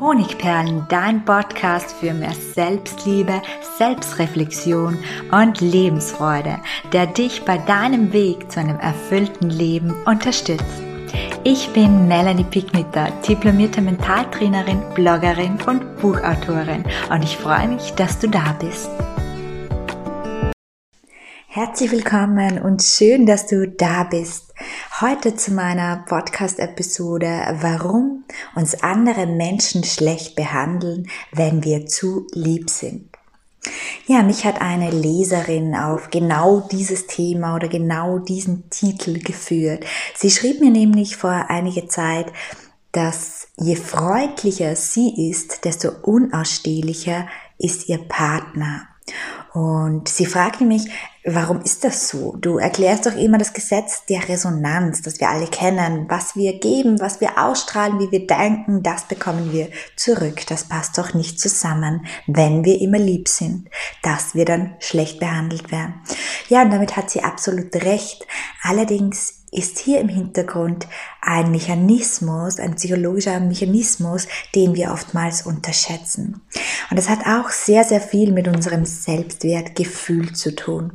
Honigperlen, dein Podcast für mehr Selbstliebe, Selbstreflexion und Lebensfreude, der dich bei deinem Weg zu einem erfüllten Leben unterstützt. Ich bin Melanie Picknitter, diplomierte Mentaltrainerin, Bloggerin und Buchautorin und ich freue mich, dass du da bist. Herzlich willkommen und schön, dass du da bist. Heute zu meiner Podcast-Episode, warum uns andere Menschen schlecht behandeln, wenn wir zu lieb sind. Ja, mich hat eine Leserin auf genau dieses Thema oder genau diesen Titel geführt. Sie schrieb mir nämlich vor einiger Zeit, dass je freundlicher sie ist, desto unausstehlicher ist ihr Partner. Und sie fragte mich, warum ist das so? Du erklärst doch immer das Gesetz der Resonanz, das wir alle kennen. Was wir geben, was wir ausstrahlen, wie wir denken, das bekommen wir zurück. Das passt doch nicht zusammen, wenn wir immer lieb sind, dass wir dann schlecht behandelt werden. Ja, und damit hat sie absolut recht. Allerdings ist hier im Hintergrund ein Mechanismus, ein psychologischer Mechanismus, den wir oftmals unterschätzen. Und das hat auch sehr, sehr viel mit unserem Selbstwertgefühl zu tun.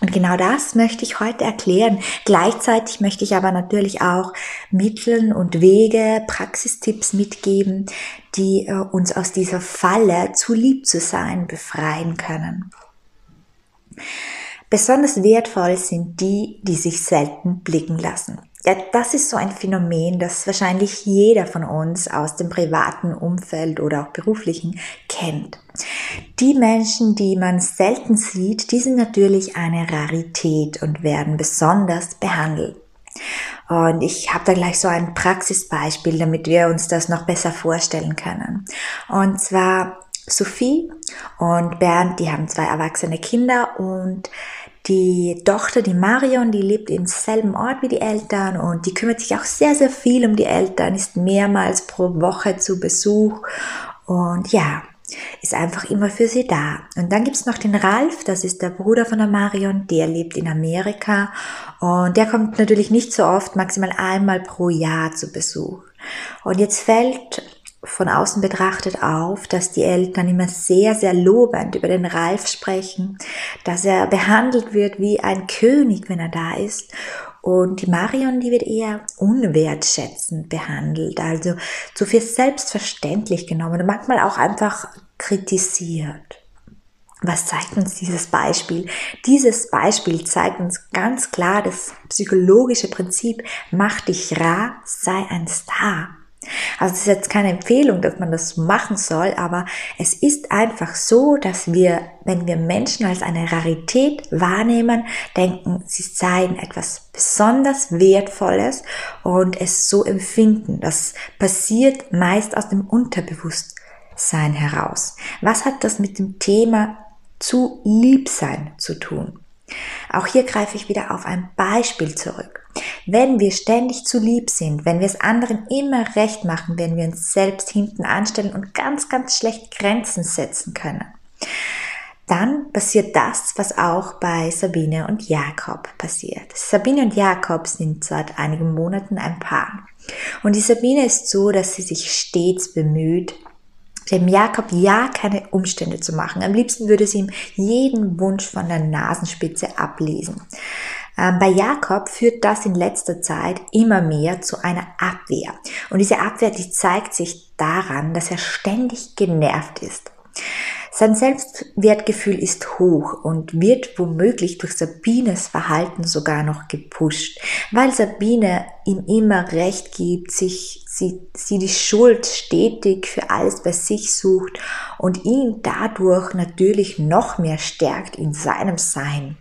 Und genau das möchte ich heute erklären. Gleichzeitig möchte ich aber natürlich auch Mitteln und Wege, Praxistipps mitgeben, die äh, uns aus dieser Falle zu lieb zu sein befreien können. Besonders wertvoll sind die, die sich selten blicken lassen. Ja, das ist so ein Phänomen, das wahrscheinlich jeder von uns aus dem privaten Umfeld oder auch beruflichen kennt. Die Menschen, die man selten sieht, die sind natürlich eine Rarität und werden besonders behandelt. Und ich habe da gleich so ein Praxisbeispiel, damit wir uns das noch besser vorstellen können. Und zwar Sophie und Bernd, die haben zwei erwachsene Kinder und die Tochter, die Marion, die lebt im selben Ort wie die Eltern und die kümmert sich auch sehr, sehr viel um die Eltern, ist mehrmals pro Woche zu Besuch und ja, ist einfach immer für sie da. Und dann gibt's noch den Ralf, das ist der Bruder von der Marion, der lebt in Amerika und der kommt natürlich nicht so oft, maximal einmal pro Jahr zu Besuch. Und jetzt fällt von außen betrachtet auf, dass die Eltern immer sehr, sehr lobend über den Ralf sprechen, dass er behandelt wird wie ein König, wenn er da ist. Und die Marion, die wird eher unwertschätzend behandelt, also zu viel selbstverständlich genommen und manchmal auch einfach kritisiert. Was zeigt uns dieses Beispiel? Dieses Beispiel zeigt uns ganz klar das psychologische Prinzip, mach dich rar, sei ein Star. Also es ist jetzt keine Empfehlung, dass man das machen soll, aber es ist einfach so, dass wir, wenn wir Menschen als eine Rarität wahrnehmen, denken, sie seien etwas besonders Wertvolles und es so empfinden. Das passiert meist aus dem Unterbewusstsein heraus. Was hat das mit dem Thema zu Liebsein zu tun? Auch hier greife ich wieder auf ein Beispiel zurück. Wenn wir ständig zu lieb sind, wenn wir es anderen immer recht machen, wenn wir uns selbst hinten anstellen und ganz, ganz schlecht Grenzen setzen können, dann passiert das, was auch bei Sabine und Jakob passiert. Sabine und Jakob sind seit einigen Monaten ein Paar. Und die Sabine ist so, dass sie sich stets bemüht, dem Jakob ja keine Umstände zu machen. Am liebsten würde sie ihm jeden Wunsch von der Nasenspitze ablesen. Ähm, bei Jakob führt das in letzter Zeit immer mehr zu einer Abwehr. Und diese Abwehr, die zeigt sich daran, dass er ständig genervt ist. Sein Selbstwertgefühl ist hoch und wird womöglich durch Sabines Verhalten sogar noch gepusht, weil Sabine ihm immer recht gibt, sich, sie, sie die Schuld stetig für alles bei sich sucht und ihn dadurch natürlich noch mehr stärkt in seinem Sein.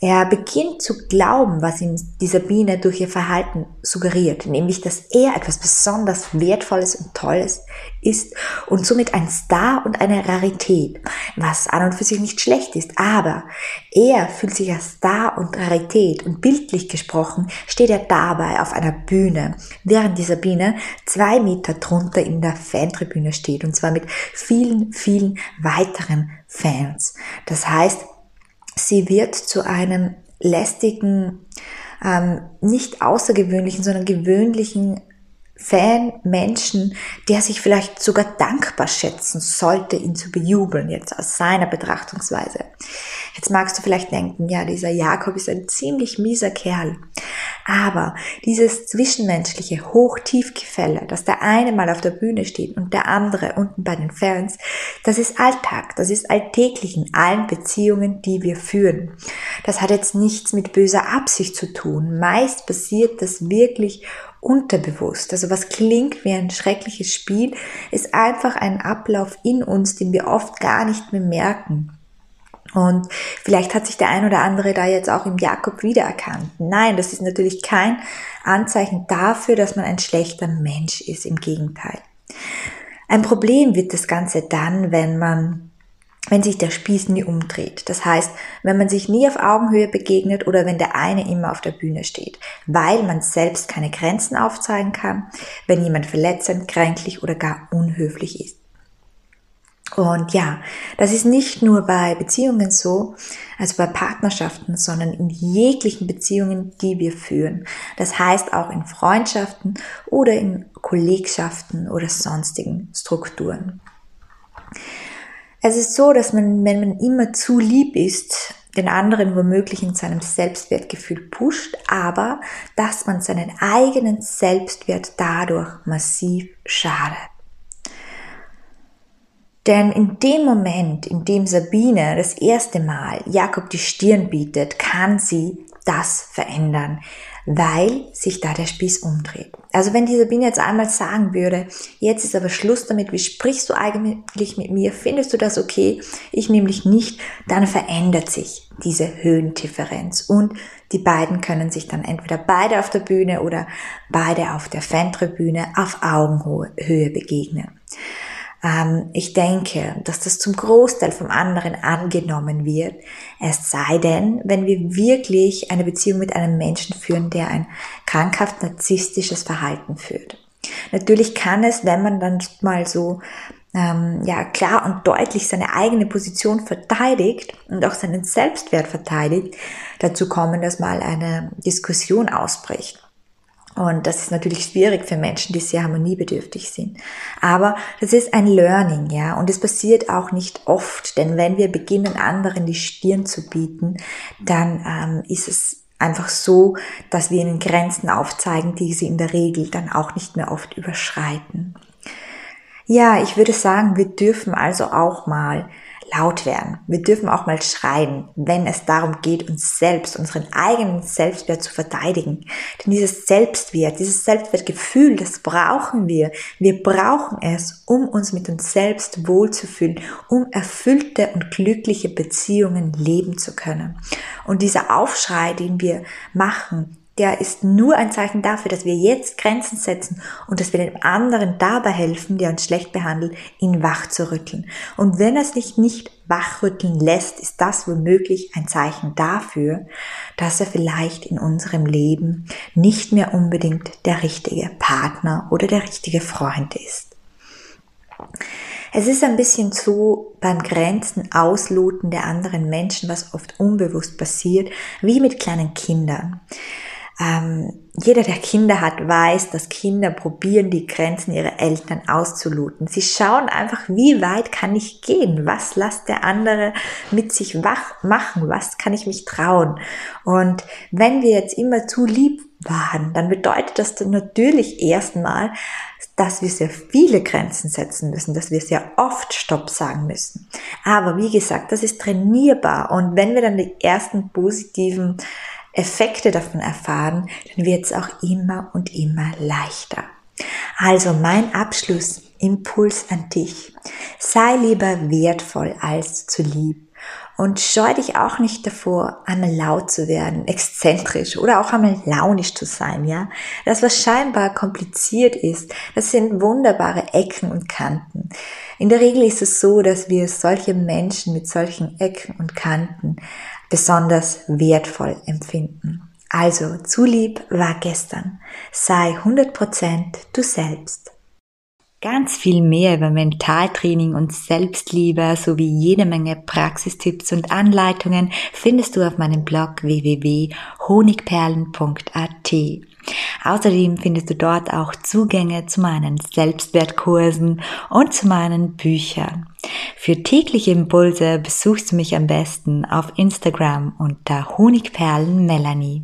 Er beginnt zu glauben, was ihm die Sabine durch ihr Verhalten suggeriert, nämlich, dass er etwas besonders Wertvolles und Tolles ist und somit ein Star und eine Rarität, was an und für sich nicht schlecht ist, aber er fühlt sich als Star und Rarität und bildlich gesprochen steht er dabei auf einer Bühne, während die Sabine zwei Meter drunter in der Fantribüne steht und zwar mit vielen, vielen weiteren Fans. Das heißt, sie wird zu einem lästigen, ähm, nicht außergewöhnlichen, sondern gewöhnlichen Fan, Menschen, der sich vielleicht sogar dankbar schätzen sollte, ihn zu bejubeln, jetzt aus seiner Betrachtungsweise. Jetzt magst du vielleicht denken, ja, dieser Jakob ist ein ziemlich mieser Kerl. Aber dieses zwischenmenschliche Hoch-Tief-Gefälle, dass der eine mal auf der Bühne steht und der andere unten bei den Fans, das ist Alltag, das ist alltäglich in allen Beziehungen, die wir führen. Das hat jetzt nichts mit böser Absicht zu tun. Meist passiert das wirklich unterbewusst. Also was klingt wie ein schreckliches Spiel, ist einfach ein Ablauf in uns, den wir oft gar nicht mehr merken. Und vielleicht hat sich der ein oder andere da jetzt auch im Jakob wiedererkannt. Nein, das ist natürlich kein Anzeichen dafür, dass man ein schlechter Mensch ist. Im Gegenteil. Ein Problem wird das Ganze dann, wenn man wenn sich der Spieß nie umdreht. Das heißt, wenn man sich nie auf Augenhöhe begegnet oder wenn der eine immer auf der Bühne steht, weil man selbst keine Grenzen aufzeigen kann, wenn jemand verletzend, kränklich oder gar unhöflich ist. Und ja, das ist nicht nur bei Beziehungen so, also bei Partnerschaften, sondern in jeglichen Beziehungen, die wir führen. Das heißt auch in Freundschaften oder in Kollegschaften oder sonstigen Strukturen. Es ist so, dass man, wenn man immer zu lieb ist, den anderen womöglich in seinem Selbstwertgefühl pusht, aber dass man seinen eigenen Selbstwert dadurch massiv schadet. Denn in dem Moment, in dem Sabine das erste Mal Jakob die Stirn bietet, kann sie das verändern weil sich da der Spieß umdreht. Also wenn die Sabine jetzt einmal sagen würde, jetzt ist aber Schluss damit, wie sprichst du eigentlich mit mir, findest du das okay, ich nämlich nicht, dann verändert sich diese Höhendifferenz und die beiden können sich dann entweder beide auf der Bühne oder beide auf der Fantribüne auf Augenhöhe begegnen. Ähm, ich denke, dass das zum Großteil vom anderen angenommen wird. Es sei denn, wenn wir wirklich eine Beziehung mit einem Menschen führen, der ein krankhaft narzisstisches Verhalten führt. Natürlich kann es, wenn man dann mal so ähm, ja klar und deutlich seine eigene Position verteidigt und auch seinen Selbstwert verteidigt, dazu kommen, dass mal eine Diskussion ausbricht. Und das ist natürlich schwierig für Menschen, die sehr harmoniebedürftig sind. Aber das ist ein Learning, ja. Und es passiert auch nicht oft, denn wenn wir beginnen, anderen die Stirn zu bieten, dann ähm, ist es einfach so, dass wir ihnen Grenzen aufzeigen, die sie in der Regel dann auch nicht mehr oft überschreiten. Ja, ich würde sagen, wir dürfen also auch mal laut werden. Wir dürfen auch mal schreien, wenn es darum geht, uns selbst, unseren eigenen Selbstwert zu verteidigen. Denn dieses Selbstwert, dieses Selbstwertgefühl, das brauchen wir. Wir brauchen es, um uns mit uns selbst wohlzufühlen, um erfüllte und glückliche Beziehungen leben zu können. Und dieser Aufschrei, den wir machen, der ist nur ein Zeichen dafür, dass wir jetzt Grenzen setzen und dass wir dem anderen dabei helfen, der uns schlecht behandelt, ihn wach zu rütteln. Und wenn er sich nicht wachrütteln lässt, ist das womöglich ein Zeichen dafür, dass er vielleicht in unserem Leben nicht mehr unbedingt der richtige Partner oder der richtige Freund ist. Es ist ein bisschen so beim Grenzen ausloten der anderen Menschen, was oft unbewusst passiert, wie mit kleinen Kindern. Ähm, jeder, der Kinder hat, weiß, dass Kinder probieren, die Grenzen ihrer Eltern auszuloten. Sie schauen einfach, wie weit kann ich gehen? Was lässt der andere mit sich wach machen? Was kann ich mich trauen? Und wenn wir jetzt immer zu lieb waren, dann bedeutet das dann natürlich erstmal, dass wir sehr viele Grenzen setzen müssen, dass wir sehr oft Stopp sagen müssen. Aber wie gesagt, das ist trainierbar. Und wenn wir dann die ersten positiven Effekte davon erfahren, dann wird es auch immer und immer leichter. Also mein Abschlussimpuls an dich. Sei lieber wertvoll als zu lieb. Und scheu dich auch nicht davor, einmal laut zu werden, exzentrisch oder auch einmal launisch zu sein, ja. Das, was scheinbar kompliziert ist, das sind wunderbare Ecken und Kanten. In der Regel ist es so, dass wir solche Menschen mit solchen Ecken und Kanten besonders wertvoll empfinden. Also, zu lieb war gestern. Sei 100% du selbst. Ganz viel mehr über Mentaltraining und Selbstliebe sowie jede Menge Praxistipps und Anleitungen findest du auf meinem Blog www.honigperlen.at. Außerdem findest du dort auch Zugänge zu meinen Selbstwertkursen und zu meinen Büchern. Für tägliche Impulse besuchst du mich am besten auf Instagram unter Honigperlen Melanie.